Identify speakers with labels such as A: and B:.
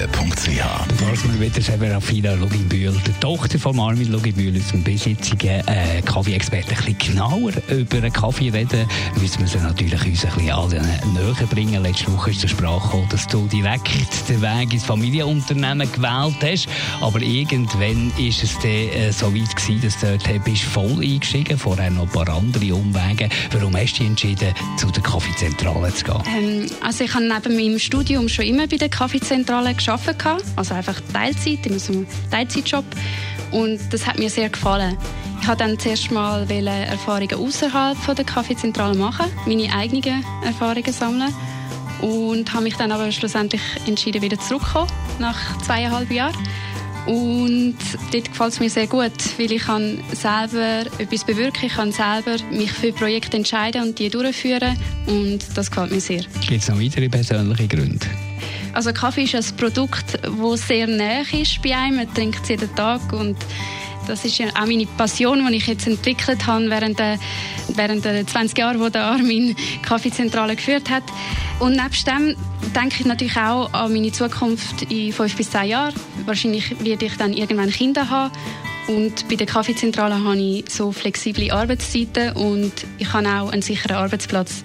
A: www.kaffeezentrale.ch
B: Was wir wieder Serafina Loginbühl, der Tochter von Armin Loginbühl, unserem bisherigen äh, Kaffee-Experten, ein bisschen genauer über den Kaffee reden, müssen wir sie natürlich uns ein bisschen alle näher bringen. Letzte Woche ist zur Sprache gekommen, dass du direkt den Weg ins Familienunternehmen gewählt hast, aber irgendwann ist es dann äh, so weit gewesen, dass du dort bist voll eingestiegen, vorher noch ein paar andere Umwege. Warum hast du dich entschieden, zu der Kaffeezentrale zu gehen?
C: Ähm, also ich habe neben meinem Studium schon immer bei der Kaffeezentrale gearbeitet, also einfach Teilzeit, in einem Teilzeitjob und das hat mir sehr gefallen. Ich wollte dann zuerst mal Erfahrungen außerhalb der Kaffeezentrale machen, meine eigenen Erfahrungen sammeln und habe mich dann aber schlussendlich entschieden, wieder zurückzukommen, nach zweieinhalb Jahren. Und dort gefällt es mir sehr gut, weil ich kann selber etwas bewirken, ich kann selber mich für Projekte entscheiden und die durchführen und das gefällt mir sehr.
B: Gibt es noch weitere persönliche Gründe?
C: Also Kaffee ist ein Produkt, das sehr nah ist bei einem, man trinkt es jeden Tag und das ist ja auch meine Passion, die ich jetzt entwickelt habe während der, während der 20 Jahre, wo der Armin Kaffeezentrale geführt hat. Und nebst dem denke ich natürlich auch an meine Zukunft in fünf bis zehn Jahren. Wahrscheinlich werde ich dann irgendwann Kinder haben. Und bei der Kaffeezentrale habe ich so flexible Arbeitszeiten und ich habe auch einen sicheren Arbeitsplatz.